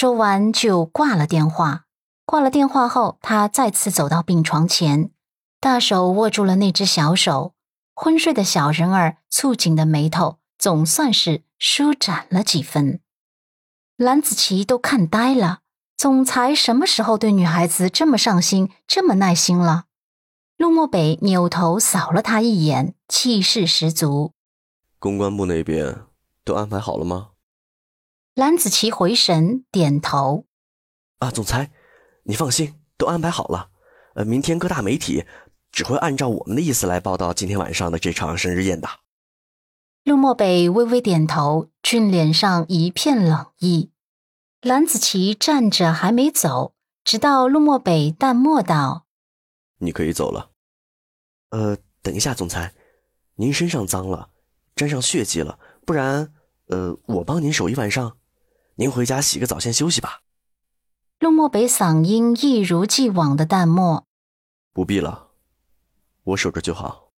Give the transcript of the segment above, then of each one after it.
说完就挂了电话。挂了电话后，他再次走到病床前，大手握住了那只小手。昏睡的小人儿蹙紧的眉头总算是舒展了几分。蓝子琪都看呆了，总裁什么时候对女孩子这么上心、这么耐心了？陆漠北扭头扫了他一眼，气势十足。公关部那边都安排好了吗？蓝子琪回神，点头。啊，总裁。你放心，都安排好了。呃，明天各大媒体只会按照我们的意思来报道今天晚上的这场生日宴的。陆漠北微微点头，俊脸上一片冷意。蓝子琪站着还没走，直到陆漠北淡漠道：“你可以走了。”呃，等一下，总裁，您身上脏了，沾上血迹了，不然，呃，我帮您守一晚上。您回家洗个澡，先休息吧。陆漠北嗓音一如既往的淡漠：“不必了，我守着就好。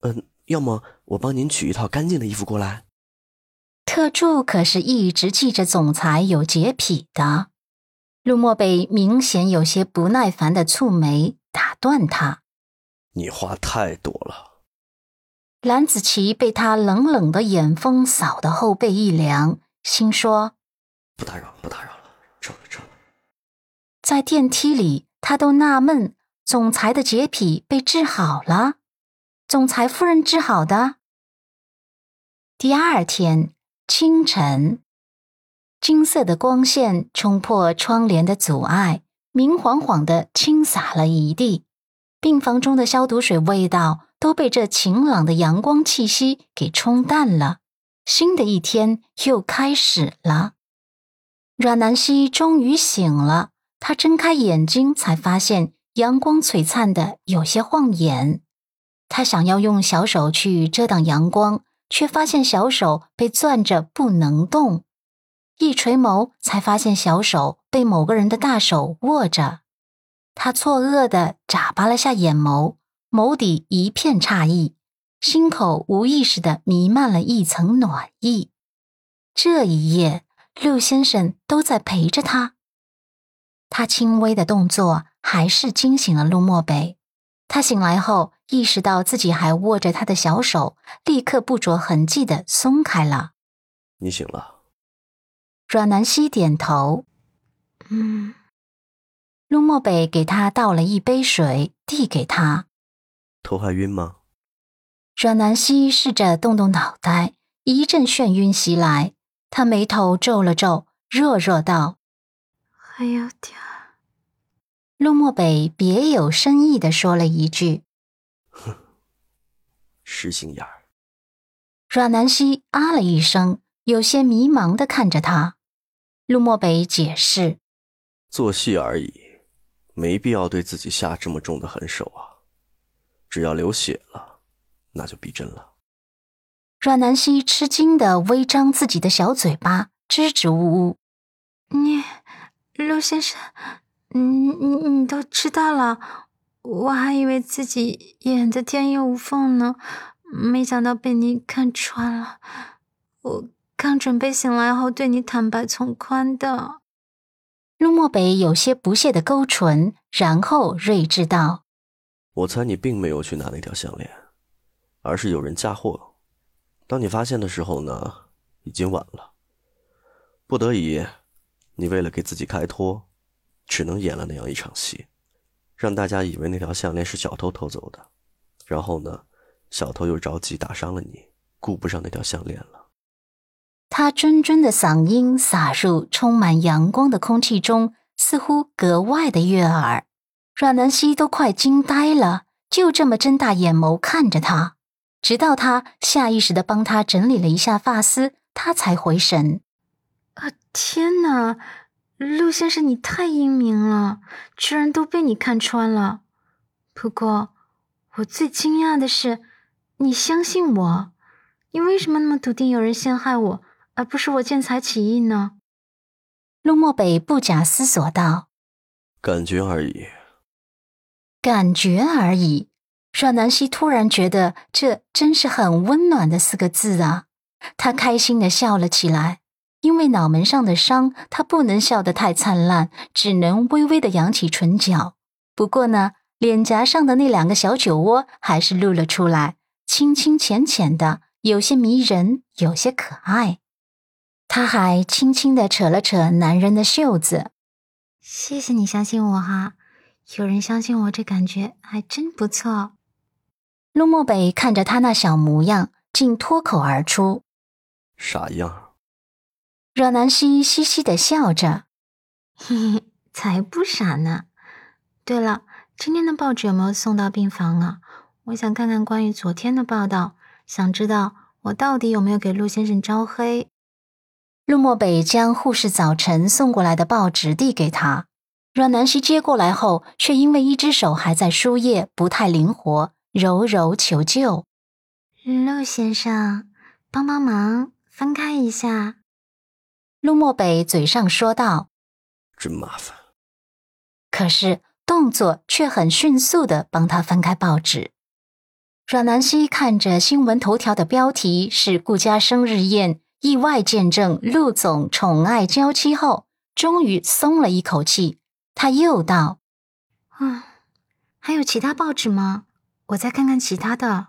嗯，要么我帮您取一套干净的衣服过来。”特助可是一直记着总裁有洁癖的。陆漠北明显有些不耐烦的蹙眉，打断他：“你话太多了。”蓝子琪被他冷冷的眼风扫得后背一凉，心说：“不打扰了，不打扰了，撤了，撤了。”在电梯里，他都纳闷：总裁的洁癖被治好了？总裁夫人治好的？第二天清晨，金色的光线冲破窗帘的阻碍，明晃晃的倾洒了一地。病房中的消毒水味道都被这晴朗的阳光气息给冲淡了。新的一天又开始了。阮南希终于醒了。他睁开眼睛，才发现阳光璀璨的有些晃眼。他想要用小手去遮挡阳光，却发现小手被攥着不能动。一垂眸，才发现小手被某个人的大手握着。他错愕的眨巴了下眼眸，眸底一片诧异，心口无意识的弥漫了一层暖意。这一夜，陆先生都在陪着他。他轻微的动作还是惊醒了陆漠北。他醒来后意识到自己还握着他的小手，立刻不着痕迹的松开了。你醒了。阮南希点头。嗯。陆漠北给他倒了一杯水，递给他。头还晕吗？阮南希试着动动脑袋，一阵眩晕袭来。他眉头皱了皱，弱弱道。还有点儿。陆漠北别有深意的说了一句：“哼，实心眼儿。”阮南希啊了一声，有些迷茫的看着他。陆漠北解释：“做戏而已，没必要对自己下这么重的狠手啊。只要流血了，那就逼真了。”阮南希吃惊的微张自己的小嘴巴，支支吾吾：“你。”陆先生，你你你都知道了，我还以为自己演的天衣无缝呢，没想到被你看穿了。我刚准备醒来后对你坦白从宽的。陆漠北有些不屑的勾唇，然后睿智道：“我猜你并没有去拿那条项链，而是有人嫁祸。当你发现的时候呢，已经晚了，不得已。”你为了给自己开脱，只能演了那样一场戏，让大家以为那条项链是小偷偷走的，然后呢，小偷又着急打伤了你，顾不上那条项链了。他谆谆的嗓音洒入充满阳光的空气中，似乎格外的悦耳。阮南希都快惊呆了，就这么睁大眼眸看着他，直到他下意识的帮他整理了一下发丝，他才回神。啊天哪，陆先生，你太英明了，居然都被你看穿了。不过，我最惊讶的是，你相信我，你为什么那么笃定有人陷害我，而不是我见财起意呢？陆漠北不假思索道：“感觉而已。”感觉而已。阮南希突然觉得这真是很温暖的四个字啊，她开心的笑了起来。因为脑门上的伤，她不能笑得太灿烂，只能微微的扬起唇角。不过呢，脸颊上的那两个小酒窝还是露了出来，清清浅浅的，有些迷人，有些可爱。他还轻轻的扯了扯男人的袖子。谢谢你相信我哈，有人相信我，这感觉还真不错。陆漠北看着他那小模样，竟脱口而出：“傻样。”阮南希嘻嘻的笑着，嘿嘿，才不傻呢。对了，今天的报纸有没有送到病房啊？我想看看关于昨天的报道，想知道我到底有没有给陆先生招黑。陆漠北将护士早晨送过来的报纸递给他，阮南希接过来后，却因为一只手还在输液，不太灵活，柔柔求救：“陆先生，帮帮忙，分开一下。”陆漠北嘴上说道：“真麻烦。”可是动作却很迅速的帮他翻开报纸。阮南希看着新闻头条的标题是“顾家生日宴，意外见证陆总宠爱娇妻”后，终于松了一口气。他又道：“啊，还有其他报纸吗？我再看看其他的。”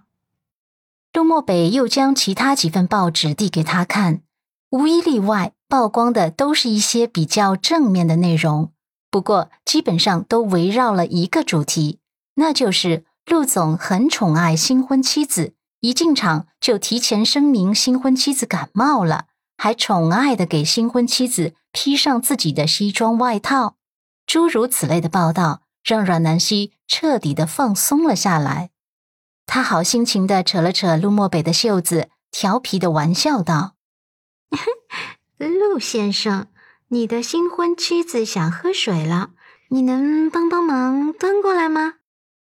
陆漠北又将其他几份报纸递给他看，无一例外。曝光的都是一些比较正面的内容，不过基本上都围绕了一个主题，那就是陆总很宠爱新婚妻子，一进场就提前声明新婚妻子感冒了，还宠爱的给新婚妻子披上自己的西装外套，诸如此类的报道，让阮南希彻底的放松了下来。他好心情的扯了扯陆漠北的袖子，调皮的玩笑道。陆先生，你的新婚妻子想喝水了，你能帮帮忙端过来吗